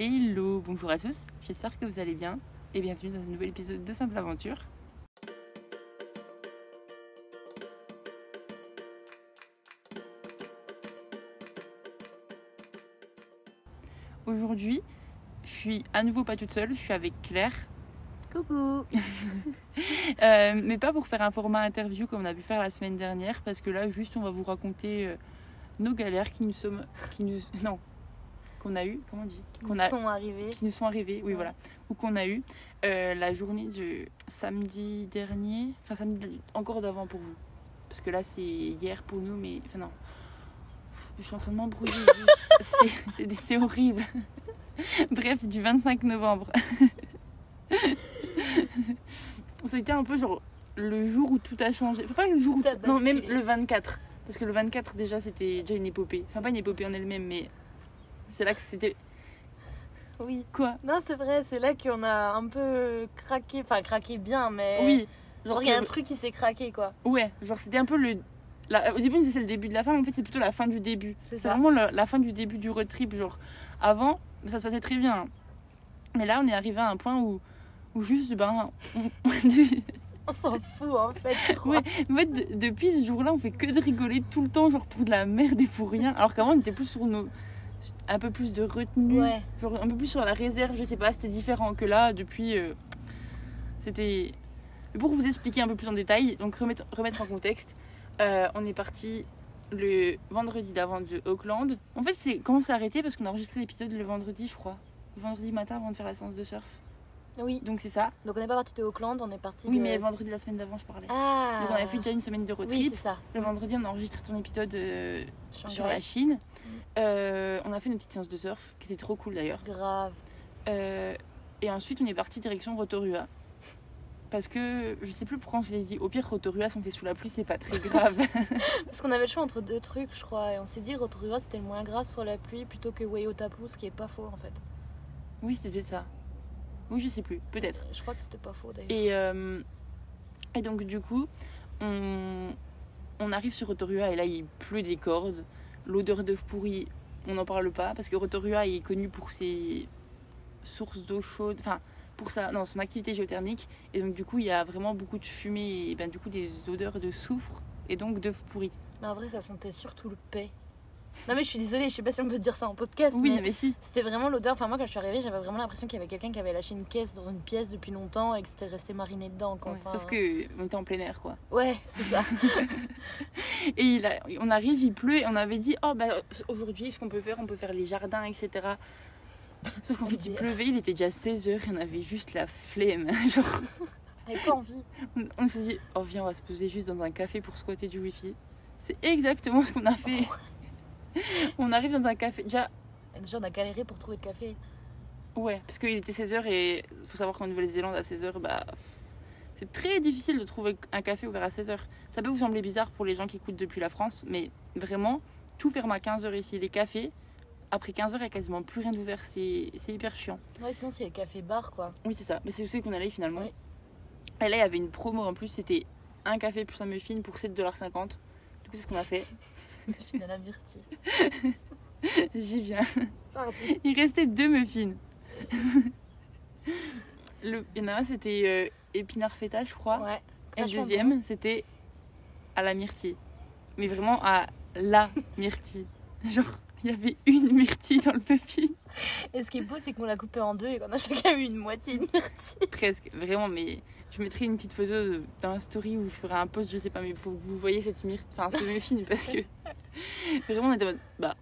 Hello, bonjour à tous, j'espère que vous allez bien et bienvenue dans un nouvel épisode de Simple Aventure. Aujourd'hui, je suis à nouveau pas toute seule, je suis avec Claire, Coucou. Euh, mais pas pour faire un format interview comme on a pu faire la semaine dernière, parce que là, juste, on va vous raconter euh, nos galères qui nous sommes, qui nous, non, qu'on a eu, comment on dit, qu'on Ils a, sont arrivés. qui nous sont arrivés, oui Ouais. voilà, ou qu'on a eu euh, la journée du samedi dernier, enfin samedi encore d'avant pour vous, parce que là c'est hier pour nous, mais enfin non, je suis en train de m'embrouiller, juste. C'est- horrible. Bref, du 25 novembre. Ça a été un peu genre le jour où tout a changé. Enfin, pas le jour où. Tout a Non, même le 24. Parce que le 24, déjà, c'était déjà une épopée. Enfin, pas une épopée en elle-même, mais c'est là que c'était. Oui. Quoi Non, c'est vrai, c'est là qu'on a un peu craqué. Enfin, craqué bien, mais. Oui. Genre, il y a un truc qui s'est craqué, quoi. Ouais, genre c'était un peu le. la- Au début, c'est le début de la fin, mais en fait, c'est plutôt la fin du début. C'est vraiment la, la fin du début du road trip. Genre, avant, ça se passait très bien. Mais là, on est arrivé à un point où, où juste, ben. on- s'en fout, en fait, je crois. Ouais, en fait, de- depuis ce jour-là, on fait que de rigoler tout le temps, genre pour de la merde et pour rien. Alors qu'avant, on était plus sur nos. Un peu plus de retenue, Ouais. genre un peu plus sur la réserve, je sais pas, c'était différent que là, depuis. euh, c'était. Pour vous expliquer un peu plus en détail, donc remettre, remettre en contexte, euh, on est parti le vendredi d'avant de Auckland. En fait, c'est comment c'est arrêté parce qu'on a enregistré l'épisode le vendredi, je crois. Vendredi matin avant de faire la séance de surf. Oui. Donc c'est ça. Donc, on n'est pas parti de Auckland, on est parti Oui, de. mais vendredi la semaine d'avant, je parlais. Ah Donc on avait fait déjà une semaine de road Oui, trip. c'est ça. Le vendredi, on a enregistré ton épisode euh, sur la Chine. Euh, on a fait une petite séance de surf, qui était trop cool d'ailleurs. Grave. Euh, et ensuite, on est parti direction Rotorua. Parce que je sais plus pourquoi on s'est dit, au pire, Rotorua, si on fait sous la pluie, c'est pas très grave. Parce qu'on avait le choix entre deux trucs, je crois. Et on s'est dit, Rotorua, c'était le moins grave sur la pluie plutôt que Waiotapu, ce qui est pas faux, en fait. oui, c'était ça. Oui, je sais plus, peut-être. Je crois que c'était pas faux, d'ailleurs. Et, euh, et donc, du coup, on, on arrive sur Rotorua et là, il pleut des cordes. L'odeur d'œuf pourri, on n'en parle pas parce que Rotorua est connu pour ses sources d'eau chaude, enfin, pour sa, non, son activité géothermique. Et donc, du coup, il y a vraiment beaucoup de fumée et ben, du coup, des odeurs de soufre et donc d'œuf pourri. Mais en vrai, ça sentait surtout le paix. Non, mais je suis désolée, je sais pas si on peut dire ça en podcast. Oui, mais mais si. C'était vraiment l'odeur. Enfin, moi, quand je suis arrivée, j'avais vraiment l'impression qu'il y avait quelqu'un qui avait lâché une caisse dans une pièce depuis longtemps et que c'était resté mariné dedans. Quoi. Ouais, Enfin, Sauf que on était en plein air, quoi. Ouais, c'est ça. Et il a- on arrive, il pleut, et on avait dit, oh bah aujourd'hui, ce qu'on peut faire, on peut faire les jardins, etc. Sauf qu'en fait, il pleuvait, il était déjà 16h et on avait juste la flemme. Genre, J'avais pas envie. on, on s'est dit, oh viens, on va se poser juste dans un café pour squatter du wifi. C'est exactement ce qu'on a fait. On arrive dans un café. Déjà, déjà, on a galéré pour trouver le café. ouais, parce qu'il était 16h et faut savoir qu'en Nouvelle-Zélande, à 16h, bah. C'est très difficile de trouver un café ouvert à 16h. Ça peut vous sembler bizarre pour les gens qui écoutent depuis la France, mais vraiment, tout ferme à 15h ici. Les cafés, après 15h, il n'y a quasiment plus rien d'ouvert. C'est hyper chiant. Ouais, sinon, c'est le café-bar, quoi. Oui, c'est ça. Mais c'est où c'est qu'on allait finalement. Oui. Et là, il y avait une promo en plus. C'était un café plus un muffin pour 7,50$. Du coup, c'est ce qu'on a fait. Muffin à la myrtille. J'y viens. Pardon. Il restait deux muffins. Le, il y en a un, c'était euh, épinard feta, je crois. Ouais. Et le deuxième, c'était à la myrtille. Mais vraiment à la myrtille. Genre, il y avait une myrtille dans le muffin. Et ce qui est beau, c'est qu'on l'a coupé en deux et qu'on a chacun eu une moitié de myrtille. Presque, vraiment, mais je mettrai une petite photo la story où je ferai un post, je sais pas, mais il faut que vous voyez cette myrtille, enfin ce muffin parce que vraiment on était bah,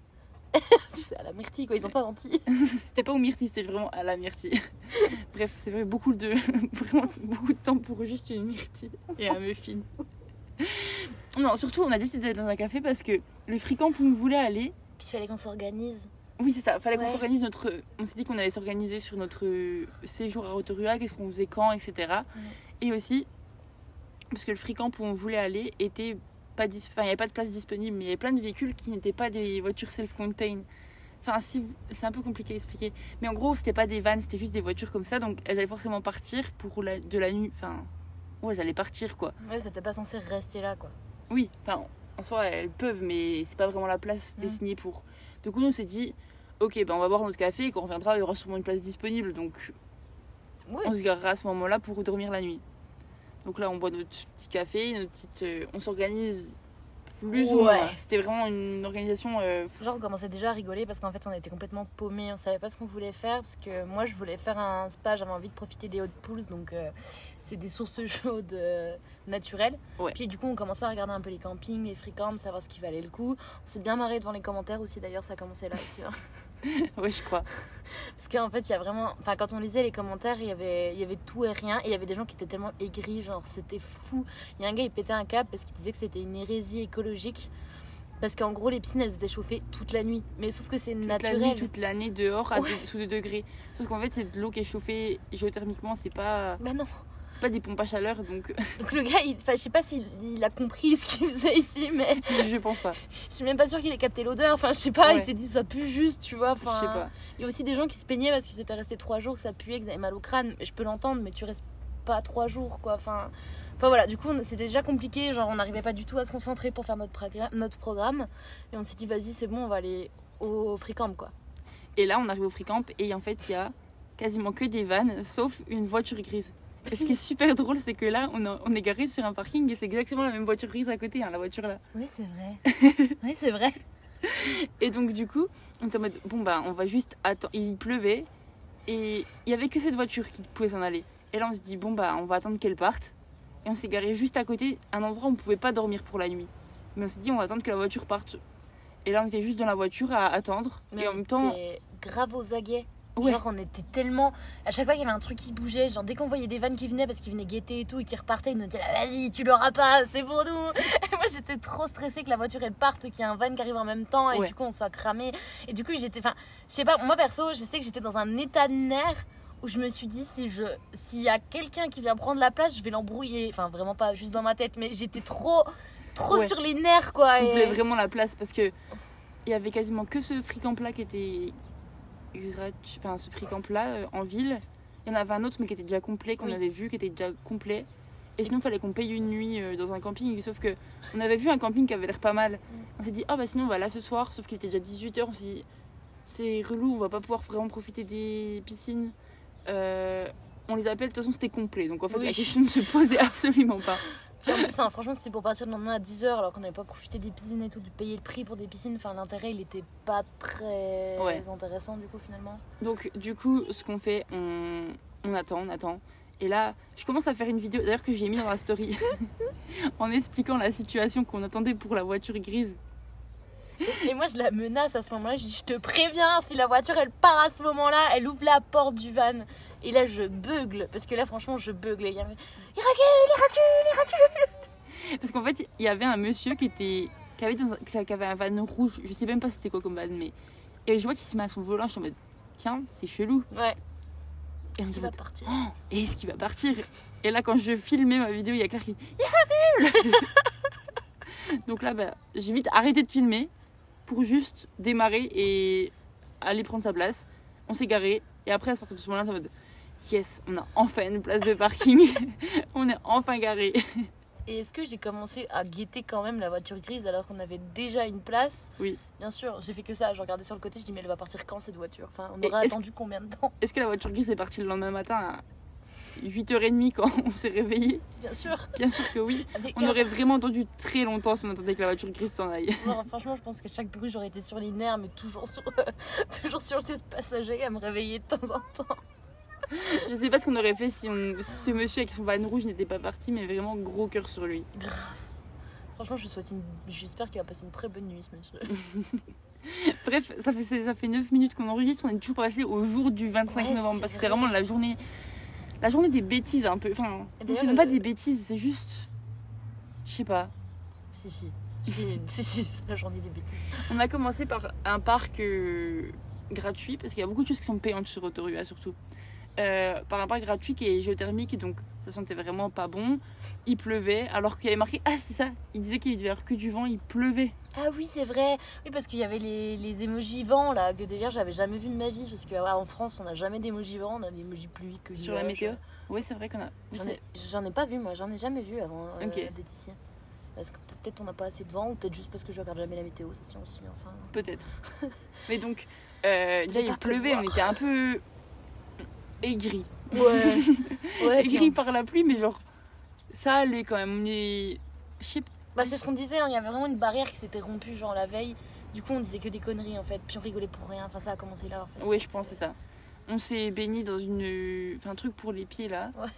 à la myrtille, quoi. Ils ont pas menti. c'était pas au myrtille, c'était vraiment à la myrtille. Bref, c'est vrai, beaucoup de, vraiment beaucoup de temps pour juste une myrtille et un muffin. Non, surtout on a décidé d'aller dans un café parce que le fricamp où on voulait aller, Puis il fallait qu'on s'organise. Oui, c'est ça. Fallait qu'on s'organise notre. On s'est dit qu'on allait s'organiser sur notre séjour à Rotorua, qu'est-ce qu'on faisait quand, etc. Et aussi, parce que le free-camp où on voulait aller était pas dis- enfin, il n'y avait pas de place disponible, mais il y avait plein de véhicules qui n'étaient pas des voitures self-contained. Enfin, si, vous- c'est un peu compliqué à expliquer. Mais en gros, c'était pas des vannes, c'était juste des voitures comme ça, donc elles allaient forcément partir pour la, de la nuit. Enfin, ouais, elles allaient partir quoi. Ouais, c'était pas censé rester là, quoi. Oui, enfin, en soi, elles peuvent, mais c'est pas vraiment la place Mm. destinée pour. Du coup, nous, on s'est dit, ok, ben on va boire notre café et quand on reviendra, il y aura sûrement une place disponible. Donc on se garera à ce moment-là pour dormir la nuit. Donc là, on boit notre petit café, notre petite, euh, on s'organise plus ou Ouais. moins. C'était vraiment une organisation. euh, Genre, on commençait déjà à rigoler parce qu'en fait, on était complètement paumés. On savait pas ce qu'on voulait faire parce que moi, je voulais faire un spa. J'avais envie de profiter des hot pools. Donc, euh, c'est des sources chaudes euh, naturelles. Ouais. Puis, du coup, on commençait à regarder un peu les campings, les free camps, savoir ce qui valait le coup. On s'est bien marré devant les commentaires aussi. D'ailleurs, ça a commencé là aussi. hein. ouais, je crois. Parce qu'en fait, il y a vraiment. Enfin, quand on lisait les commentaires, il y avait, il y avait tout et rien. Et il y avait des gens qui étaient tellement aigris. Genre, c'était fou. Il y a un gars, il pétait un câble parce qu'il disait que c'était une hérésie écologique. Parce qu'en gros, les piscines, elles étaient chauffées toute la nuit. Mais sauf que c'est naturel. la nuit, toute l'année dehors à Ouais. deux- sous 2 degrés. Sauf qu'en fait, c'est de l'eau qui est chauffée géothermiquement, c'est pas, Bah non. c'est pas des pompes à chaleur, donc Donc le gars, il... enfin, je sais pas s'il il a compris ce qu'il faisait ici, mais je pense pas. je suis même pas sûre qu'il ait capté l'odeur. Enfin, je sais pas, il s'est dit soit plus juste, tu vois. Enfin, Je sais pas. Il y a aussi des gens qui se plaignaient parce qu'ils étaient restés trois jours, que ça puait, qu'ils avaient mal au crâne. Je peux l'entendre, mais tu restes pas trois jours, quoi. Enfin, enfin voilà, du coup, c'était déjà compliqué. Genre, on n'arrivait pas du tout à se concentrer pour faire notre, notre programme. Et on s'est dit, vas-y, c'est bon, on va aller au free camp, quoi. Et là, on arrive au free camp et en fait, il y a quasiment que des vannes, sauf une voiture grise. Et ce qui est super drôle, c'est que là, on, a- on est garé sur un parking et c'est exactement la même voiture grise à côté, hein, la voiture là. Oui, c'est vrai. oui, c'est vrai. Et donc, du coup, on était en mode, bon, bah, on va juste attendre. Il pleuvait et il y avait que cette voiture qui pouvait s'en aller. Et là, on se dit, bon, bah, on va attendre qu'elle parte. Et on s'est garé juste à côté, un endroit où on pouvait pas dormir pour la nuit. Mais on s'est dit, on va attendre que la voiture parte. Et là, on était juste dans la voiture à attendre. et en même temps, grave aux aguets. Ouais. Genre, on était tellement. À chaque fois qu'il y avait un truc qui bougeait, genre dès qu'on voyait des vannes qui venaient parce qu'ils venaient guetter et tout et qui repartaient, ils nous disaient là, vas-y, tu l'auras pas, c'est pour nous. Et moi, j'étais trop stressée que la voiture elle parte et qu'il y ait un van qui arrive en même temps et Ouais. du coup on soit cramé. Et du coup, j'étais. Enfin, je sais pas, moi perso, je sais que j'étais dans un état de nerfs où je me suis dit, si je s'il y a quelqu'un qui vient prendre la place, je vais l'embrouiller. Enfin, vraiment pas juste dans ma tête, mais j'étais trop. Trop Ouais. sur les nerfs quoi. on et- voulait vraiment la place parce que il y avait quasiment que ce camp là qui était gratuit, enfin ce camp là euh, en ville. Il y en avait un autre mais qui était déjà complet, qu'on Oui. avait vu, qui était déjà complet. Et sinon, il fallait qu'on paye une nuit euh, dans un camping. Sauf que on avait vu un camping qui avait l'air pas mal. On s'est dit, ah bah sinon, on va là ce soir. Sauf qu'il était déjà 18h. On s'est dit, c'est relou, on va pas pouvoir vraiment profiter des piscines. Euh, on les appelle, de toute façon, c'était complet. Donc en fait, Oui. la question ne se posait absolument pas. Puis en plus, franchement, c'était pour partir le lendemain à 10h alors qu'on n'avait pas profité des piscines et tout, de payer le prix pour des piscines. Enfin, l'intérêt, il était pas très Ouais. intéressant du coup, finalement. Donc du coup, ce qu'on fait, on, on attend, on attend. Et là, je commence à faire une vidéo, d'ailleurs que j'ai mis dans la story, en expliquant la situation qu'on attendait pour la voiture grise. Et moi, je la menace à ce moment-là. Je dis, je te préviens, si la voiture elle part à ce moment-là, elle ouvre la porte du van. Et là, je bugle. Parce que là, franchement, je bugle. Il il recule, il recule, il recule. Parce qu'en fait, il y avait un monsieur qui était qui avait, dans un, qui avait un van rouge, je sais même pas c'était quoi comme van, mais... Et je vois qu'il se met à son volant, je suis en mode, tiens, c'est chelou. Ouais. Et Est-ce qu'il va partir Oh, et est-ce qu'il va partir? Et là, quand je filmais ma vidéo, il y a Claire qui dit Il recule Donc là, bah, j'ai vite arrêté de filmer pour juste démarrer et aller prendre sa place. On s'est garé et après, à partir de ce moment-là, en mode Yes, on a enfin une place de parking. on est enfin garé. Et est-ce que j'ai commencé à guetter quand même la voiture grise alors qu'on avait déjà une place? Oui. Bien sûr, j'ai fait que ça. Je regardais sur le côté, je dis mais elle va partir quand cette voiture? Enfin, on aura attendu combien de temps? Est-ce que la voiture grise est partie le lendemain matin? 8h30 quand on s'est réveillé Bien sûr. Bien sûr que oui. On aurait vraiment attendu très longtemps si on attendait que la voiture grise s'en aille. Genre, franchement, je pense que chaque bruit, j'aurais été sur les nerfs, mais toujours sur, toujours sur ces passagers à me réveiller de temps en temps. Je sais pas ce qu'on aurait fait si, on- si ce monsieur avec son van rouge n'était pas parti, mais vraiment gros cœur sur lui. Grave. Franchement, je souhaite une. J'espère qu'il va passer une très bonne nuit, ce monsieur. Bref, ça fait, ça fait 9 minutes qu'on enregistre, on est toujours passé au jour du 25 Ouais, novembre parce que c'est vrai. vraiment la journée, la journée des bêtises un peu. Enfin, c'est même pas des bêtises, c'est juste. Je sais pas. Si, si. Si, si, si, c'est la journée des bêtises. On a commencé par un parc euh, gratuit parce qu'il y a beaucoup de choses qui sont payantes sur Autorua surtout. Euh, par un parc gratuit qui est géothermique donc ça sentait vraiment pas bon. Il pleuvait alors qu'il y avait marqué Ah, c'est ça Il disait qu'il devait y avoir que du vent, il pleuvait. Ah oui, c'est vrai. Oui, parce qu'il y avait les, les émojis vent là, que déjà j'avais jamais vu de ma vie. Parce qu'en France, on n'a jamais d'émojis vent, on a des émojis pluie que Sur la météo Oui, c'est vrai qu'on a. oui, J'en ai, pas vu, moi, j'en ai jamais vu avant euh, d'être ici. Parce que peut-être on n'a pas assez de vent, ou peut-être juste parce que je regarde jamais la météo, ça aussi. Enfin, Peut-être. Mais donc, Euh, déjà, il pleuvait, on était un peu aigris. Ouais. ouais on- par la pluie, mais genre, ça allait quand même. On est. Je sais pas. Bah, c'est ce qu'on disait, hein, il y avait vraiment une barrière qui s'était rompue, genre la veille. Du coup, on disait que des conneries en fait, puis on rigolait pour rien. Enfin, ça a commencé là en fait. Ouais, je pense, c'est ça. On s'est baigné dans une. Enfin, un truc pour les pieds là. Ouais.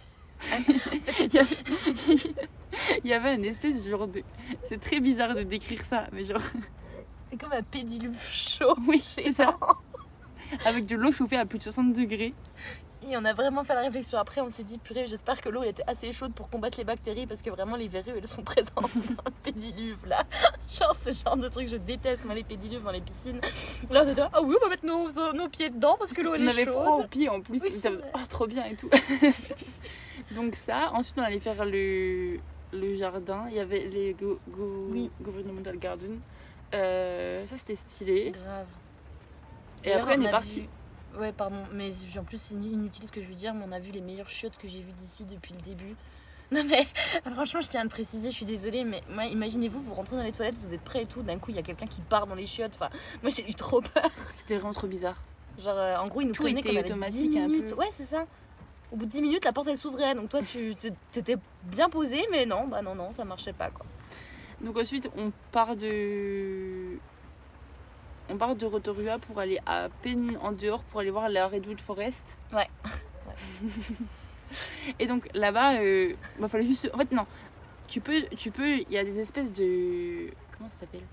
il, y avait... il y avait une espèce de genre de. C'est très bizarre de décrire ça, mais genre. C'est comme un pédiluve chaud. Oui, c'est ça. Avec de l'eau chauffée à plus de 60 degrés. Et on a vraiment fait la réflexion après, on s'est dit, purée, j'espère que l'eau elle était assez chaude pour combattre les bactéries parce que vraiment les verrues elles sont présentes dans le pédiluve là. Genre, ce genre de truc, je déteste moi les pédiluves dans les piscines. Là on était ah oui, on va mettre nos, nos pieds dedans parce que l'eau elle On est avait chaude. froid aux pieds en plus. Oui, ça- vrai. Oh, trop bien et tout. Donc, ça. Ensuite, on allait faire le, le jardin. Il y avait les go, go- Oui. Governmental Garden. Euh, ça, c'était stylé. Grave. Et après, on est parti. vu- Ouais, pardon, mais en plus, c'est inutile ce que je veux dire, mais on a vu les meilleures chiottes que j'ai vues d'ici depuis le début. Non, mais franchement, je tiens à le préciser, je suis désolée, mais moi, imaginez-vous, vous rentrez dans les toilettes, vous êtes prêts et tout, d'un coup, il y a quelqu'un qui part dans les chiottes. Enfin, moi, j'ai eu trop peur. C'était vraiment trop bizarre. Genre, euh, en gros, ils nous Tout prenaient était automatique, 10 un peu. Ouais, c'est ça. Au bout de 10 minutes, la porte elle s'ouvrait, donc toi, tu t'étais bien posé, mais non, bah non, non, ça marchait pas quoi. Donc, ensuite, on part de. On part de Rotorua pour aller à peine en dehors pour aller voir la Redwood Forest. Ouais. Et donc là-bas, euh, bah, fallait juste. En fait, non. Tu peux, tu peux. Il y a des espèces de. Comment ça s'appelle?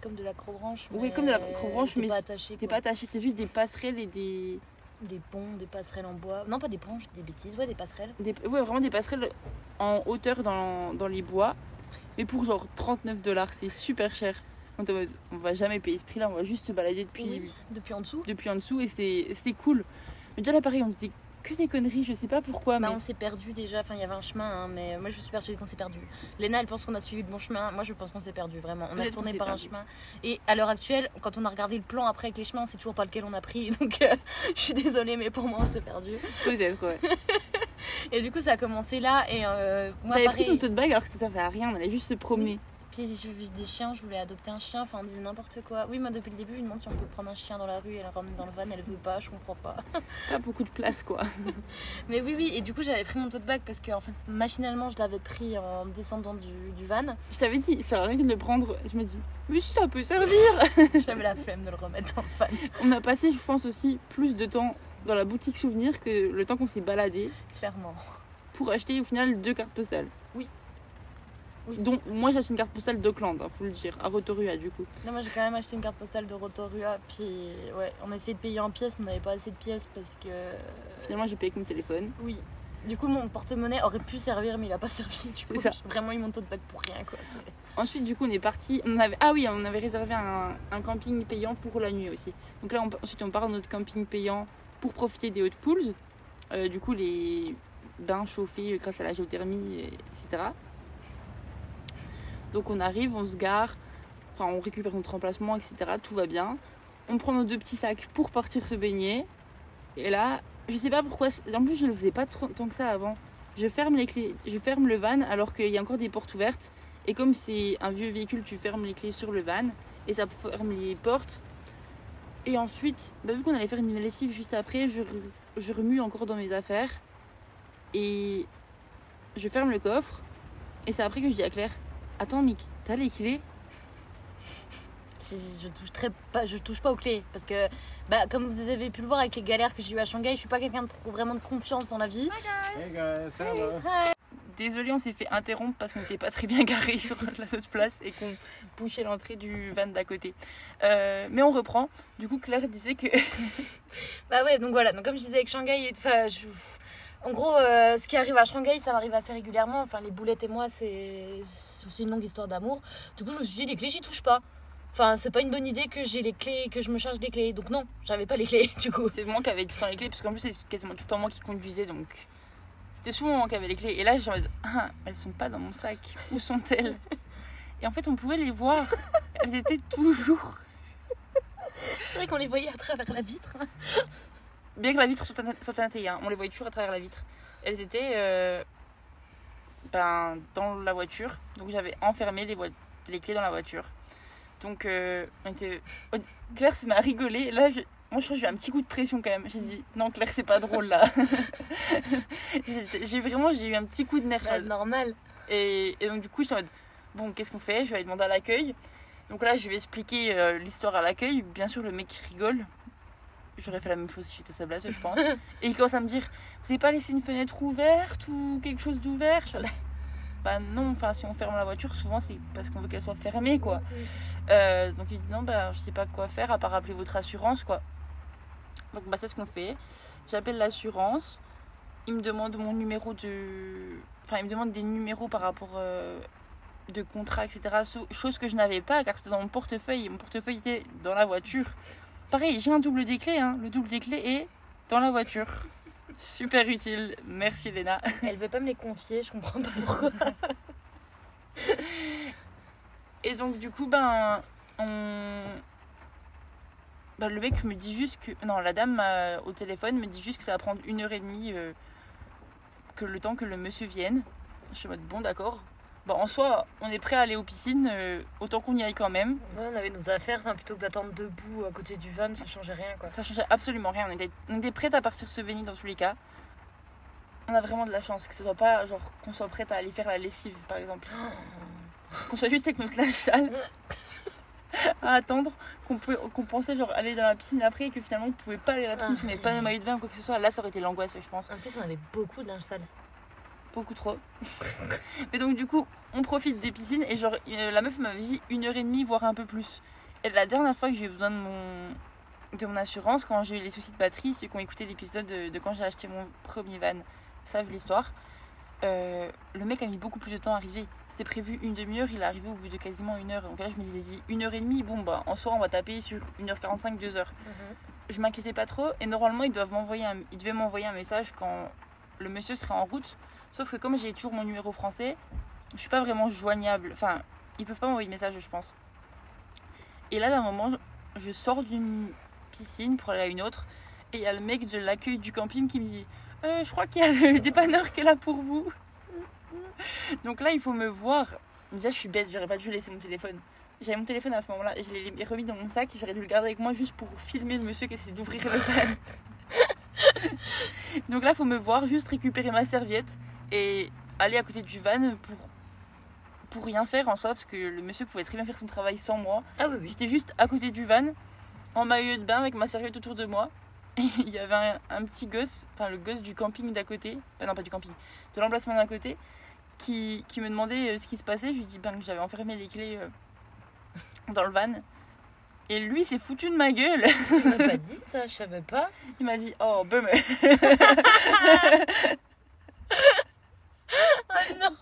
Comme de l'acrobranche. Oui, mais comme de l'acrobranche, t'es mais pas attaché. T'es pas attaché, c'est juste des passerelles et des. Des ponts, des passerelles en bois. Non, pas des ponts, des bêtises, ouais, des passerelles. des ouais, vraiment des passerelles en hauteur dans, dans les bois. Mais pour genre 39 dollars, c'est super cher. On, va jamais payer ce prix-là, on va juste se balader depuis, Oui, depuis en dessous. depuis en dessous et c'est c'est cool. Mais déjà là, pareil, on faisait que des conneries, je sais pas pourquoi, Bah, mais on s'est perdu déjà, enfin il y avait un chemin, hein, mais moi je suis persuadée qu'on s'est perdu. Léna elle pense qu'on a suivi le bon chemin, moi je pense qu'on s'est perdu vraiment. On qu'on s'est par un chemin. Et à l'heure actuelle, quand on a regardé le plan après avec les chemins, on sait toujours pas lequel on a pris. Donc euh, je suis désolée, mais pour moi on s'est perdu. peut-être, ouais. Et du coup ça a commencé là, et euh, moi T'avais pris ton tote bag alors que ça servait à rien, on allait juste se promener. Puis j'ai vu des chiens, je voulais adopter un chien, enfin on disait n'importe quoi. Oui, moi depuis le début je lui demande si on peut prendre un chien dans la rue et la ramener dans le van, elle veut pas, je comprends pas. Pas beaucoup de place, quoi. Mais oui, oui, et du coup j'avais pris mon tote bag parce que en fait machinalement je l'avais pris en descendant du, du van. Je t'avais dit, ça sert à rien de le prendre. Je me dis, mais si ça peut servir J'avais la flemme de le remettre dans le van. On a passé, je pense aussi, plus de temps dans la boutique souvenir que le temps qu'on s'est baladé Clairement. pour acheter au final deux cartes postales. Oui. Donc moi j'ai acheté une carte postale d'Auckland, hein, faut le dire, à Rotorua du coup. Là, moi j'ai quand même acheté une carte postale de Rotorua, puis ouais, on a essayé de payer en pièces, mais on n'avait pas assez de pièces parce que. Finalement j'ai payé avec mon téléphone. Oui. Du coup, mon porte-monnaie aurait pu servir, mais il a pas servi. Du coup, j'ai vraiment eu mon tote bag pour rien, quoi. Ensuite du coup on est parti, on avait, ah oui on avait réservé un, un camping payant pour la nuit aussi. Donc là on- ensuite on part dans notre camping payant pour profiter des hot pools. Euh, du coup les bains chauffés grâce à la géothermie, et- etc. Donc on arrive, on se gare, enfin on récupère notre emplacement, etc. Tout va bien. On prend nos deux petits sacs pour partir se baigner. Et là, je sais pas pourquoi, en plus je ne le faisais pas tant que ça avant. Je ferme les clés, je ferme le van alors qu'il y a encore des portes ouvertes. Et comme c'est un vieux véhicule, tu fermes les clés sur le van et ça ferme les portes. Et ensuite, bah, vu qu'on allait faire une lessive juste après, je remue encore dans mes affaires. Et je ferme le coffre. Et c'est après que je dis à Claire Attends, Mick, t'as les clés? Je, je touche très pas, je touche pas aux clés parce que, bah, comme vous avez pu le voir avec les galères que j'ai eu à Shanghai, je suis pas quelqu'un de trop- vraiment de confiance dans la vie. Hey guys, hello. Désolée, on s'est fait interrompre parce qu'on n'était pas très bien garé sur la autre place et qu'on bouchait l'entrée du van d'à côté. Euh, mais on reprend. Du coup, Claire disait que. Bah ouais, donc voilà. Donc comme je disais avec Shanghai, enfin, je- en gros, euh, ce qui arrive à Shanghai, ça m'arrive assez régulièrement. Enfin, les boulettes et moi, c'est c'est aussi une longue histoire d'amour. Du coup, je me suis dit, les clés, j'y touche pas. Enfin, c'est pas une bonne idée que j'ai les clés, que je me charge des clés. Donc non, j'avais pas les clés, du coup. C'est moi qui avais tout le temps les clés, parce qu'en plus, c'est quasiment tout le temps moi qui conduisais, donc. C'était souvent moi qui avais les clés. Et là, j'ai en mode, ah, elles sont pas dans mon sac. Où sont-elles? Et en fait, on pouvait les voir. Elles étaient toujours. C'est vrai qu'on les voyait à travers la vitre. Bien que la vitre soit, soit intégrée, hein, on les voyait toujours à travers la vitre. Elles étaient euh, ben, dans la voiture. Donc j'avais enfermé les, les clés dans la voiture. Donc, euh, on était... Claire se rigoler. Et là, je... moi, je crois que j'ai eu un petit coup de pression quand même. J'ai dit, non, Claire, c'est pas drôle là. J'ai- vraiment j'ai eu un petit coup de nerf. Bah, normal. Et, et donc, du coup, je suis en mode, bon, qu'est-ce qu'on fait? Je vais aller demander à l'accueil. Donc là, je vais expliquer euh, l'histoire à l'accueil. Bien sûr, le mec rigole. J'aurais fait la même chose si j'étais à sa place, je pense. et il commence à me dire Vous n'avez pas laissé une fenêtre ouverte ou quelque chose d'ouvert? Bah non, enfin, si on ferme la voiture, souvent c'est parce qu'on veut qu'elle soit fermée, quoi. Euh, donc il dit Non, bah je sais pas quoi faire à part appeler votre assurance, quoi. Donc bah, c'est ce qu'on fait. J'appelle l'assurance. Il me demande mon numéro de. Enfin, il me demande des numéros par rapport. euh, de contrat, etc. Chose que je n'avais pas car c'était dans mon portefeuille mon portefeuille était dans la voiture. Pareil, j'ai un double des clés. Hein. Le double des clés est dans la voiture. Super utile. Merci Léna. Elle veut pas me les confier, je comprends pas pourquoi. Et donc du coup, ben, on... ben, le mec me dit juste que... Non, la dame euh, au téléphone me dit juste que ça va prendre une heure et demie euh, que le temps que le monsieur vienne. Je suis en mode, bon d'accord. Bon, en soi, on est prêt à aller aux piscines, euh, autant qu'on y aille quand même. Ouais, on avait nos affaires, plutôt que d'attendre debout à côté du van, ça changeait rien quoi. Ça changeait absolument rien. On était, on était prête à partir se baigner dans tous les cas. On a vraiment de la chance que ce soit pas genre qu'on soit prête à aller faire la lessive par exemple. Qu'on soit juste avec notre linge sale à attendre qu'on pensait genre aller dans la piscine après et que finalement on pouvait pas aller à la piscine Ah. si on n'avait pas de maillot de bain ou quoi que ce soit. Là ça aurait été l'angoisse je pense. En plus, on avait beaucoup de linge sale. Beaucoup trop. Mais donc du coup on profite des piscines et genre euh, la meuf m'avait dit une heure et demie voire un peu plus. Et la dernière fois que j'ai eu besoin de mon de mon assurance quand j'ai eu les soucis de batterie, ceux qui ont écouté l'épisode de, de quand j'ai acheté mon premier van savent l'histoire. Euh, le mec a mis beaucoup plus de temps à arriver. C'était prévu une demi-heure, il est arrivé au bout de quasiment une heure. Donc là, je me disais une heure et demie, bon bah en soi on va taper sur 1h45, 2 heures. Je m'inquiétais pas trop et normalement ils doivent m'envoyer un, ils devaient m'envoyer un message quand le monsieur serait en route. Sauf que comme j'ai toujours mon numéro français, je suis pas vraiment joignable. Enfin, ils peuvent pas m'envoyer de message, je pense. Et là, d'un moment, je sors d'une piscine pour aller à une autre et il y a le mec de l'accueil du camping qui me dit Euh, Je crois qu'il y a le dépanneur qui est là pour vous. Donc là, il faut me voir. Déjà, je suis bête, j'aurais pas dû laisser mon téléphone. J'avais mon téléphone à ce moment-là et je l'ai remis dans mon sac. J'aurais dû le garder avec moi juste pour filmer le monsieur qui essaie d'ouvrir le van. Donc là, il faut me voir, juste récupérer ma serviette et aller à côté du van pour, pour rien faire en soi parce que le monsieur pouvait très bien faire son travail sans moi. Ah oui, oui. J'étais juste à côté du van, en maillot de bain avec ma serviette autour de moi. Et il y avait un, un petit gosse, enfin le gosse du camping d'à côté, enfin non pas du camping, de l'emplacement d'à côté, qui, qui me demandait euh, ce qui se passait. Je lui dis ben, que j'avais enfermé les clés euh, dans le van. Et lui s'est foutu de ma gueule. Tu m'as pas dit ça, je savais pas. Il m'a dit oh ben mais Ah non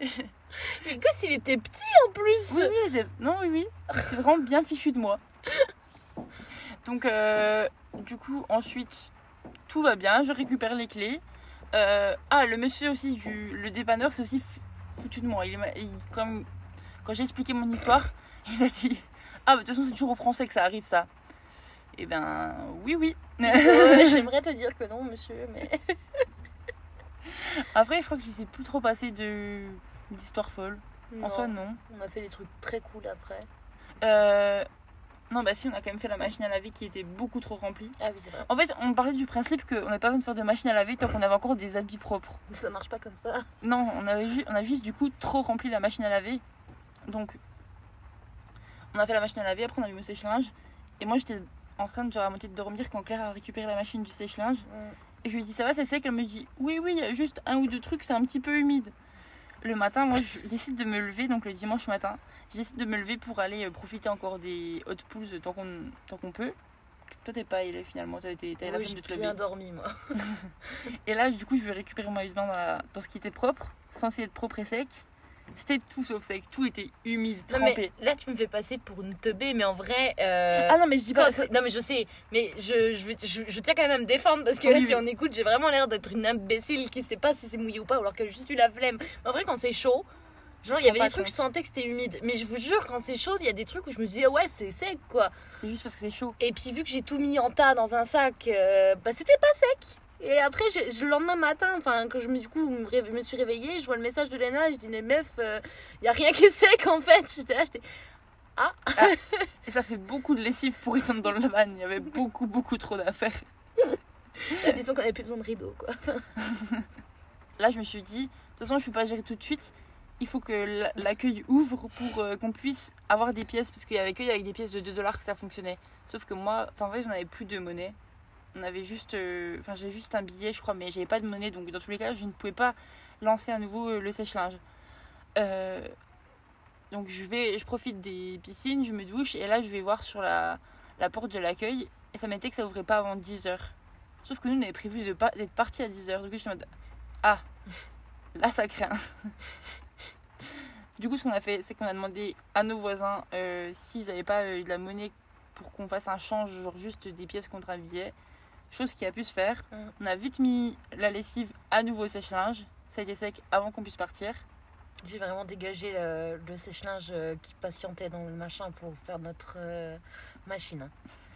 Mais le gosse, il était petit en plus Oui, oui, était- non, oui, oui. C'est vraiment bien fichu de moi. Donc, euh, du coup, ensuite, tout va bien. Je récupère les clés. Euh, ah, le monsieur aussi, du, le dépanneur, c'est aussi foutu de moi. Il, m'a- il- comme, quand j'ai expliqué mon histoire, il m'a dit Ah, bah, de toute façon, c'est toujours aux Français que ça arrive, ça. Eh ben, oui, oui. J'aimerais te dire que non, monsieur, mais. Après, je crois qu'il s'est plus trop passé de d'histoires folles. En soi, non. On a fait des trucs très cool après. Euh, non, bah si, on a quand même fait la machine à laver qui était beaucoup trop remplie. Ah oui, c'est vrai. En fait, on parlait du principe qu'on n'avait pas besoin de faire de machine à laver tant qu'on avait encore des habits propres. Ça marche pas comme ça. Non, on, avait on a juste du coup trop rempli la machine à laver. Donc, on a fait la machine à laver, après on a mis le sèche-linge. Et moi j'étais en train de genre à moitié de dormir quand Claire a récupéré la machine du sèche-linge. Et je lui ai dit ça va, c'est sec. Elle me dit oui, oui, il y a juste un ou deux trucs, c'est un petit peu humide. Le matin, moi je décide de me lever, donc le dimanche matin, je décide de me lever pour aller euh, profiter encore des hot pools tant qu'on tant qu'on peut. Toi t'es pas allé finalement, t'as été- la Oui, flemme j'ai de te lever. bien dormi, moi. Et là, du coup, je vais récupérer mon maillot de bain dans, la- dans ce qui était propre, censé être propre et sec. C'était tout sauf sec, tout était humide, Non, trempé. mais là, tu me fais passer pour une teubée, mais en vrai. euh, Ah non, mais je dis pas. non mais je sais, mais je, je, je, je tiens quand même à me défendre parce que Oui, là oui. si on écoute j'ai vraiment l'air d'être une imbécile qui sait pas si c'est mouillé ou pas ou alors qu'elle a juste eu la flemme. Mais en vrai quand c'est chaud, genre il y avait des trucs je sentais que c'était humide. Mais je vous jure quand c'est chaud il y a des trucs où je me dis ah ouais c'est sec quoi. C'est juste parce que c'est chaud. Et puis vu que j'ai tout mis en tas dans un sac, euh, bah c'était pas sec. Et après, je- le lendemain matin, enfin, quand je me, du coup, me, suis réveillée, je vois le message de Léna, et je dis, mais meuf, il y a rien qui est sec en fait. J'étais là, j'étais, Ah Et ça fait beaucoup de lessive pour étendre dans le van. Il y avait beaucoup, beaucoup trop d'affaires. Disons qu'on avait plus besoin de rideaux, quoi. Là, je me suis dit, de toute façon, je peux pas gérer tout de suite. Il faut que l'accueil ouvre pour euh, qu'on puisse avoir des pièces. Parce qu'il y avait que avec des pièces de 2 dollars que ça fonctionnait. Sauf que moi, en fait, j'en avais plus de monnaie. On avait juste. euh, Enfin, j'avais juste un billet, je crois, mais j'avais pas de monnaie. Donc, dans tous les cas, je ne pouvais pas lancer à nouveau euh, le sèche-linge. Euh, donc, je vais. Je profite des piscines, je me douche. Et là, je vais voir sur la, porte de l'accueil. Et ça m'était que ça ouvrait pas avant 10h. Sauf que nous, on avait prévu d'être parti à 10h. Du coup, je suis en mode. Ah Là, ça craint. du coup, ce qu'on a fait, c'est qu'on a demandé à nos voisins euh, s'ils n'avaient pas euh, de la monnaie pour qu'on fasse un change, genre juste des pièces contre un billet. Chose qui a pu se faire. Mm. On a vite mis la lessive à nouveau au sèche-linge. Ça a été sec avant qu'on puisse partir. J'ai vraiment dégagé le, le sèche-linge euh, qui patientait dans le machin pour faire notre euh, machine.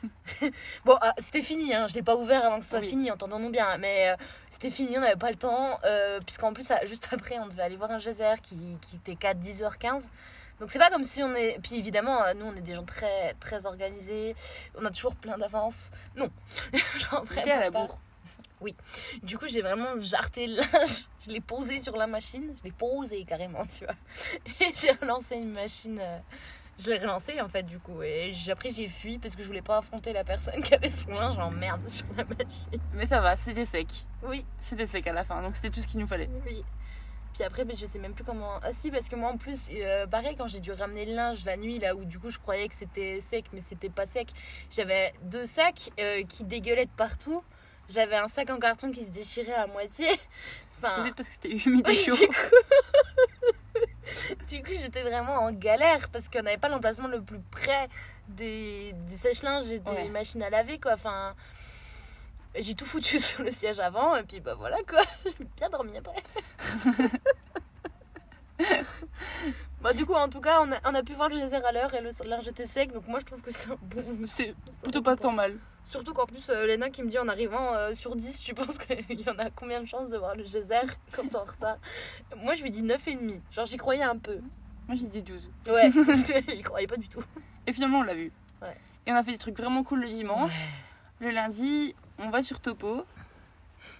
bon, ah, c'était fini, hein. je l'ai pas ouvert avant que ce soit Oui. fini, entendons-nous bien. Mais euh, c'était fini, on n'avait pas le temps. euh, Puisqu'en plus, ah, juste après, on devait aller voir un geyser qui, qui était qu'à 10h15. Donc c'est pas comme si on est. Puis évidemment, euh, nous on est des gens très très organisés. On a toujours plein d'avance. Non. Genre C'était à la vraiment bourre. Du coup, j'ai vraiment jarté le linge. Je l'ai posé sur la machine. Je l'ai posé carrément, tu vois. Et j'ai relancé une machine. euh, Je l'ai relancé en fait, du coup. Et après, j'ai fui parce que je voulais pas affronter la personne qui avait son linge en merde sur la machine. Mais ça va, c'était sec. Oui, C'était sec à la fin. Donc, c'était tout ce qu'il nous fallait. oui. Puis après, ben, je sais même plus comment. Ah si, parce que moi en plus, euh, pareil, quand j'ai dû ramener le linge la nuit, là où du coup je croyais que c'était sec, mais c'était pas sec, j'avais deux sacs euh, qui dégueulaient de partout. J'avais un sac en carton qui se déchirait à moitié. Enfin, Peut-être parce que c'était humide et chaud. du coup, du coup, j'étais vraiment en galère parce qu'on n'avait pas l'emplacement le plus près des, des sèche-linges et des Ouais. machines à laver, quoi. Enfin, j'ai tout foutu sur le siège avant et puis bah voilà, quoi. J'ai bien dormi après. bah, du coup, en tout cas, on a, on a pu voir le geyser à l'heure et le linge était sec, donc moi je trouve que c'est plutôt pas tant mal. Surtout qu'en plus, euh, Léna qui me dit en arrivant euh, sur 10, tu penses qu'il y en a combien de chances de voir le geyser quand c'est en retard Moi, je lui dis 9,5. Genre, j'y croyais un peu. Moi, j'ai dit 12. Ouais, il croyait pas du tout. Et finalement, on l'a vu. Ouais. Et on a fait des trucs vraiment cool le dimanche. Le lundi, on va sur Topo.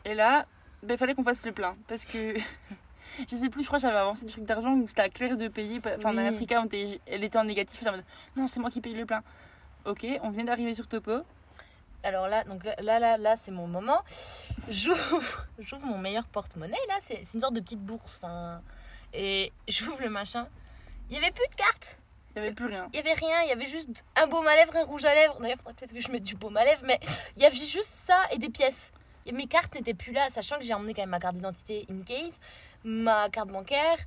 Et là, il fallait qu'on fasse le plein. Parce que, je sais plus, je crois que j'avais avancé des trucs d'argent où c'était à Claire de payer. Enfin, Oui. était- elle était en négatif. Elle était en mode, non, c'est moi qui paye le plein. Ok, on venait d'arriver sur Topo. Alors là, donc là, là, là, là, c'est mon moment. J'ouvre, j'ouvre mon meilleur porte-monnaie. Là, c'est c'est une sorte de petite bourse. Enfin, et j'ouvre le machin. Il y avait plus de cartes. Il n'y avait plus rien. Il y avait rien. Il y avait juste un baume à lèvres et un rouge à lèvres. D'ailleurs, faudrait peut-être que je mette du baume à lèvres. Mais il y avait juste ça et des pièces. Et mes cartes n'étaient plus là, sachant que j'ai emmené quand même ma carte d'identité in case, ma carte bancaire,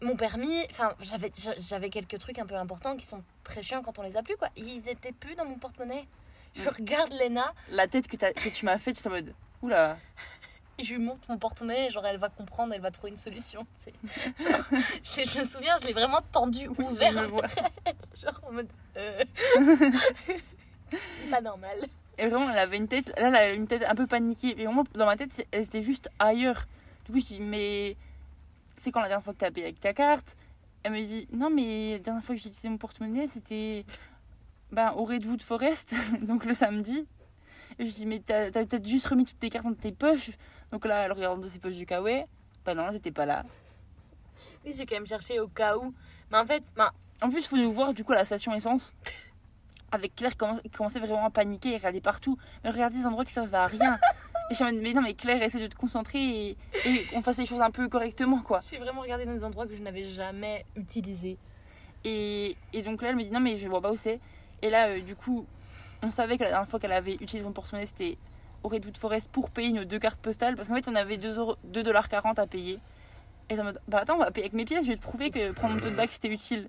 mon permis. Enfin, j'avais j'avais quelques trucs un peu importants qui sont très chiants quand on les a plus, quoi. Ils étaient plus dans mon porte-monnaie. Je regarde Lena La tête que tu m'as faite, j'étais en mode, oula. Je lui montre mon porte-monnaie, genre elle va comprendre, elle va trouver une solution. je, je me souviens, je l'ai vraiment tendu, Je ouvert, genre en mode. euh, C'est pas normal. Et vraiment, elle avait une tête, là, elle avait une tête un peu paniquée. Et vraiment, dans ma tête, elle était juste ailleurs. Du coup, je dis, mais c'est quand la dernière fois que t'as payé avec ta carte? Elle me dit, non, mais la dernière fois que j'ai utilisé mon porte-monnaie, c'était ben, au Redwood Forest, donc le samedi. Et je dis, mais t'as peut-être juste remis toutes tes cartes dans tes poches. Donc là, elle regarde dans ses poches du kawaii. Bah non, étaient pas là. Oui, j'ai quand même cherché au cas où. Mais en fait, En plus, il faut nous voir du coup à la station essence. Avec Claire qui commençait vraiment à paniquer et regarder partout. Elle regardait des endroits qui servaient à rien. Et je suis en mode, mais non, mais Claire, essaie de te concentrer et, et qu'on fasse les choses un peu correctement, quoi. j'ai vraiment regardé dans des endroits que je n'avais jamais utilisés. Et, et donc là, elle me dit, non, mais je vois pas où c'est. Et là, euh, du coup, on savait que la dernière fois qu'elle avait utilisé son porte-monnaie, c'était au Redwood Forest pour payer nos deux cartes postales. Parce qu'en fait, on avait 2,40$ à payer. Et en mode, bah attends, on va payer avec mes pièces, je vais te prouver que prendre mon tote bag c'était utile.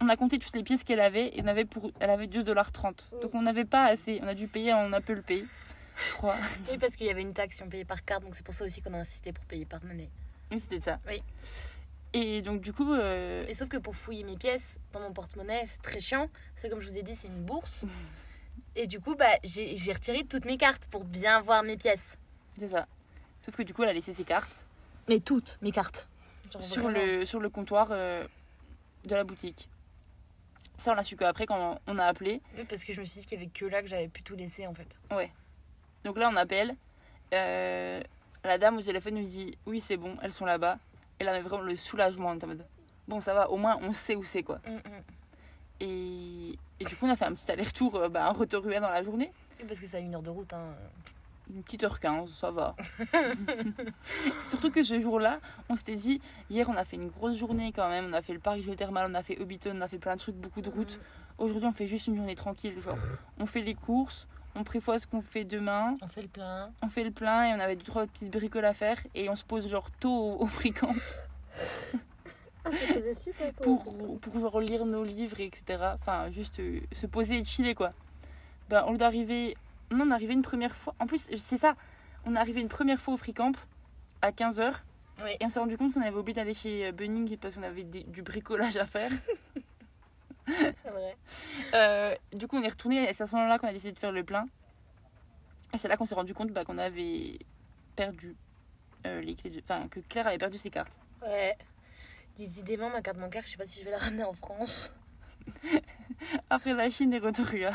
On a compté toutes les pièces qu'elle avait et on avait pour, elle avait 2,30$. Donc on n'avait pas assez, on a dû payer en Apple Pay, je crois. Oui, parce qu'il y avait une taxe si on payait par carte, donc c'est pour ça aussi qu'on a insisté pour payer par monnaie. Oui, c'était ça. Oui. Et donc du coup, euh, Et sauf que pour fouiller mes pièces dans mon porte-monnaie, c'est très chiant. Que comme je vous ai dit, c'est une bourse. Et du coup, bah, j'ai j'ai retiré toutes mes cartes pour bien voir mes pièces. c'est ça. Sauf que du coup, elle a laissé ses cartes Mais toutes mes cartes. Genre sur vraiment. le, sur le comptoir euh, de la boutique. Ça, on l'a su qu'après, quand on a appelé. Oui, parce que je me suis dit qu'il y avait que là que j'avais pu tout laisser en fait. Donc là, on appelle. Euh, la dame au téléphone nous dit Oui, c'est bon, elles sont là-bas. Et là, on avait vraiment le soulagement. En mode Bon, ça va, au moins, on sait où c'est quoi. Mm, mm. Et, et du coup, on a fait un petit aller-retour, euh, bah, un retour ruelle dans la journée. Parce que c'est à une heure de route. Hein. Une petite heure 15, ça va. Surtout que ce jour-là, on s'était dit, hier on a fait une grosse journée quand même, on a fait le parc géothermal, on a fait Hobbiton, on a fait plein de trucs, beaucoup de routes. Aujourd'hui on fait juste une journée tranquille, genre on fait les courses, on prévoit ce qu'on fait demain, On fait le plein. on fait le plein et on avait deux trois petites bricoles à faire et on se pose genre tôt au, au Ah, ça faisait super pour, pour genre lire nos livres, etc. Enfin, juste euh, se poser et chiller quoi. Ben, au lieu d'arriver. Non, on est arrivé une première fois. En plus, c'est ça. On est arrivé une première fois au fricamp à 15h Oui. et on s'est rendu compte qu'on avait oublié d'aller chez euh, Bunning parce qu'on avait des- du bricolage à faire. C'est vrai. Euh, du coup, on est retourné et c'est à ce moment-là qu'on a décidé de faire le plein. Et c'est là qu'on s'est rendu compte bah, qu'on avait perdu euh, les clés de. Enfin, que Claire avait perdu ses cartes. Ouais. Décidément, ma carte bancaire, je sais pas si je vais la ramener en France. Après la Chine et Rotorua.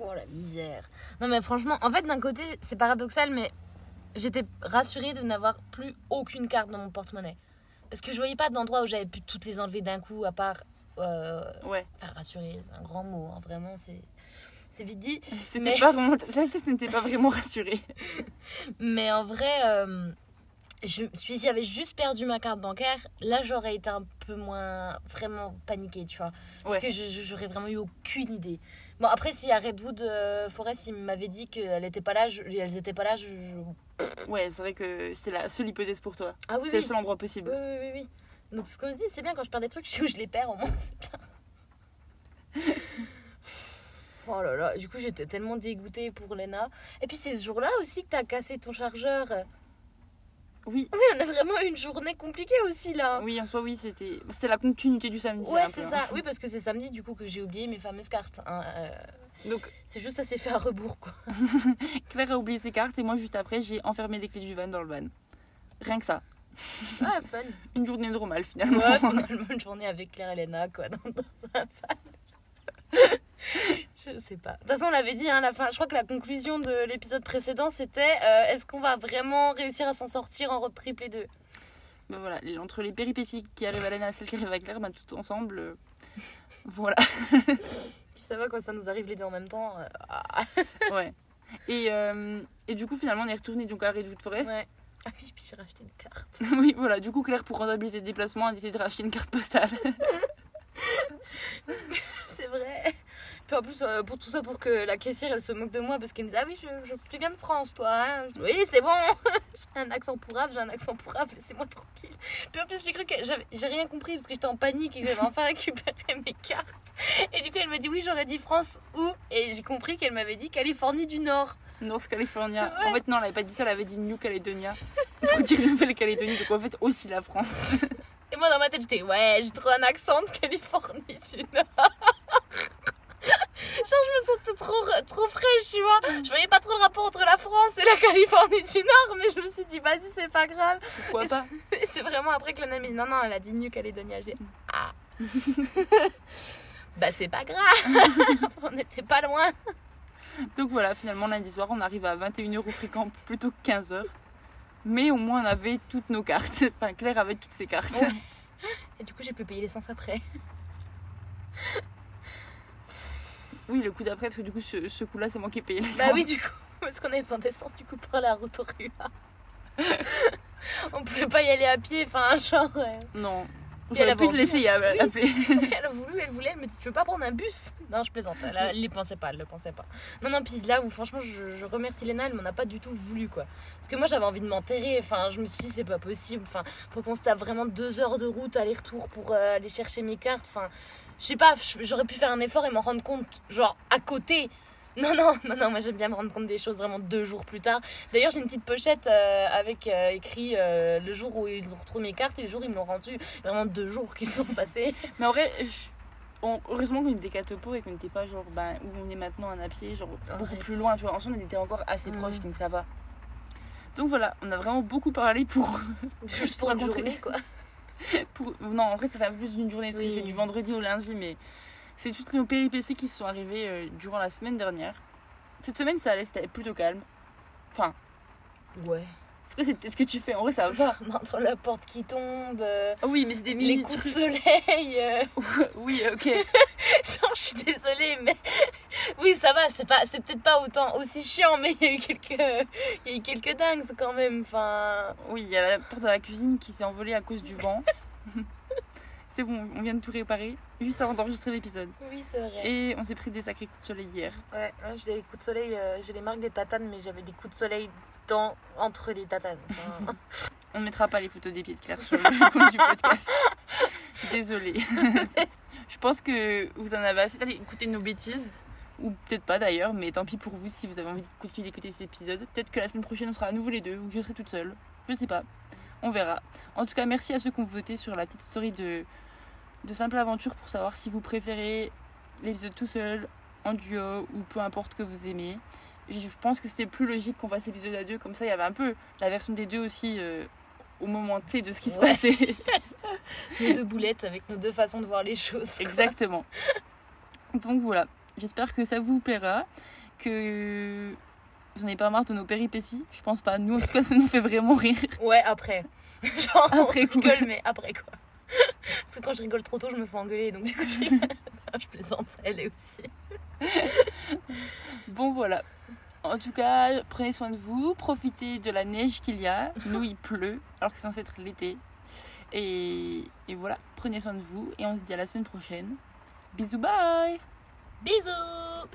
Oh la misère. Non mais franchement, en fait d'un côté c'est paradoxal mais j'étais rassurée de n'avoir plus aucune carte dans mon porte-monnaie. Parce que je voyais pas d'endroit où j'avais pu toutes les enlever d'un coup à part... euh, Ouais. Enfin rassurée, c'est un grand mot, hein, vraiment c'est... C'est vite dit. C'était Mais- pas vraiment. Là, n'était pas vraiment rassuré. Mais en vrai, euh, je dit, j'avais juste perdu ma carte bancaire, là j'aurais été un peu moins vraiment paniquée, tu vois. Parce que j'aurais vraiment eu aucune idée. Bon, après, si à Redwood euh, Forest, ils m'avaient dit qu'elles n'étaient pas là, je- elles étaient pas là, je. je- Ouais, c'est vrai que c'est la seule hypothèse pour toi. Ah oui, C'est oui. le seul endroit possible. Oui, oui, oui, oui. Donc, ce qu'on dit, c'est bien quand je perds des trucs, je sais où je les perds au moins, c'est bien. Oh là là, du coup j'étais tellement dégoûtée pour Lena. Et puis c'est ce jour-là aussi que t'as cassé ton chargeur. Oui. Oui, on a vraiment une journée compliquée aussi là. Oui, en soi, oui, c'était c'était la continuité du samedi. Ouais, un c'est ça. hein. Oui, parce que c'est samedi du coup que j'ai oublié mes fameuses cartes. hein, euh, Donc, C'est juste ça s'est fait à rebours quoi. Claire a oublié ses cartes et moi, juste après, j'ai enfermé les clés du van dans le van. Rien que ça. Ah, fun. Une journée normale, finalement. Ouais, finalement une journée avec Claire et Lena quoi, dans, dans un fan. Je sais pas. De toute façon, on l'avait dit, hein, la fin, je crois que la conclusion de l'épisode précédent c'était euh, est-ce qu'on va vraiment réussir à s'en sortir en road trip les deux? Ben voilà, entre les péripéties qui arrivent à Lena et celles qui arrivent à Claire, ben, tout ensemble, euh, voilà. Puis ça va quand ça nous arrive les deux en même temps. euh, ah, Ouais. Et, et du coup, finalement, on est retourné donc à Redwood Forest. ouais. Ah oui, puis j'ai racheté une carte. oui, voilà. Du coup, Claire, pour rentabiliser le déplacement, a décidé de racheter une carte postale. Puis en plus, euh, pour tout ça, pour que la caissière elle se moque de moi parce qu'elle me dit Ah oui, je, je- tu viens de France, toi. hein Je dis, oui, c'est bon. j'ai un accent pourrave, j'ai un accent pourrave, laissez-moi tranquille. Puis en plus, j'ai cru que j'ai rien compris parce que j'étais en panique et que j'avais enfin récupéré mes cartes. Et du coup, elle m'a dit Oui, j'aurais dit France où? Et j'ai compris qu'elle m'avait dit Californie du Nord. North California. Ouais. En fait, non, elle avait pas dit ça, elle avait dit New Caledonia. Pour dire Nouvelle-Calédonie, donc en fait aussi la France. Et moi, dans ma tête, j'étais Ouais, j'ai trop un accent de Californie du Nord. Genre, je me sentais trop, trop fraîche, tu vois. Je voyais pas trop le rapport entre la France et la Californie du Nord, mais je me suis dit, vas-y, c'est pas grave. Pourquoi pas Et c'est vraiment après que nana m'a dit, non, non, elle a dit New Caledonia. J'ai dit, ah. bah, c'est pas grave. On n'était pas loin. Donc voilà, finalement, lundi soir, on arrive à 21h au fréquent plutôt que 15h. Mais au moins, on avait toutes nos cartes. Enfin, Claire avait toutes ses cartes. Ouais. Et du coup, j'ai pu payer l'essence après. Oui, le coup d'après, parce que du coup, ce, ce coup-là, c'est moi qui ai payé Bah oui, du coup, parce qu'on avait besoin d'essence, du coup, pour aller à Rotorua. On pouvait pas y aller à pied, enfin, genre. euh, Non. J'aurais pu te laisser y hein. a- appeler. Elle a voulu, elle voulait, elle me dit Tu veux pas prendre un bus? Non, je plaisante. Elle, elle y pensait pas, elle le pensait pas. Non, non, puis là où franchement, je, je remercie Léna, elle m'en a pas du tout voulu quoi. Parce que moi j'avais envie de m'enterrer, enfin, je me suis dit C'est pas possible, enfin, faut qu'on se tape vraiment deux heures de route aller-retour pour euh, aller chercher mes cartes, enfin, je sais pas, j'aurais pu faire un effort et m'en rendre compte, genre à côté. Non, non, non, non, moi j'aime bien me rendre compte des choses vraiment deux jours plus tard. D'ailleurs, j'ai une petite pochette euh, avec euh, écrit euh, le jour où ils ont retrouvé mes cartes et le jour où ils me l'ont rendu. Vraiment deux jours qui sont passés. Mais en vrai, on- heureusement qu'on était qu'à Topo et qu'on n'était pas genre ben, où on est maintenant en à pied, genre beaucoup plus loin. Tu vois, ensemble, on était encore assez Mm. proches, donc ça va. Donc voilà, on a vraiment beaucoup parlé pour. Juste pour une journée, quoi. pour... Non, en vrai, ça fait un peu plus d'une journée, parce du vendredi au lundi, mais c'est toutes nos péripéties qui se sont arrivées euh, durant la semaine dernière. Cette semaine, ça allait, c'était plutôt calme. Enfin, Ouais. C'est quoi c'est- ce que tu fais En vrai, ça va? Entre la porte qui tombe, euh, oui, mais c'est des les mini coups de soleil. euh, Oui, ok. Genre, je suis désolée, mais oui, ça va. C'est pas, c'est peut-être pas autant aussi chiant, mais il y a eu quelques, il y a eu quelques dingues quand même. Enfin, Oui, il y a la porte de la cuisine qui s'est envolée à cause du vent. C'est bon, on vient de tout réparer, juste avant d'enregistrer l'épisode. oui, c'est vrai. Et on s'est pris des sacrés coups de soleil hier. Ouais, moi, j'ai des coups de soleil. euh, j'ai les marques des tatanes, mais j'avais des coups de soleil dans entre les tatanes. Enfin, On ne mettra pas les photos des pieds de Claire sur le compte du podcast. Désolée. Je pense que vous en avez assez d'écouter nos bêtises. Ou peut-être pas d'ailleurs, mais tant pis pour vous si vous avez envie de continuer d'écouter cet épisode. Peut-être que la semaine prochaine on sera à nouveau les deux, ou je serai toute seule. Je sais pas. On verra. En tout cas, merci à ceux qui ont voté sur la petite story de, de Simple Aventure pour savoir si vous préférez l'épisode tout seul, en duo, ou peu importe que vous aimez. Je pense que c'était plus logique qu'on fasse l'épisode à deux, comme ça il y avait un peu la version des deux aussi euh, au moment T de ce qui se passait. nos deux boulettes avec nos deux façons de voir les choses. quoi. Exactement. Donc voilà, j'espère que ça vous plaira, que vous n'en avez pas marre de nos péripéties. Je pense pas. Nous, en tout cas, ça nous fait vraiment rire. Ouais, après. Genre, Après on rigole, mais après quoi. Parce que quand je rigole trop tôt, je me fais engueuler, donc du coup, je rigole. je plaisante, elle est aussi. Bon voilà. En tout cas, prenez soin de vous, profitez de la neige qu'il y a. Nous, il pleut, alors que c'est censé être l'été. Et, et voilà, prenez soin de vous et on se dit à la semaine prochaine. Bisous, bye Bisous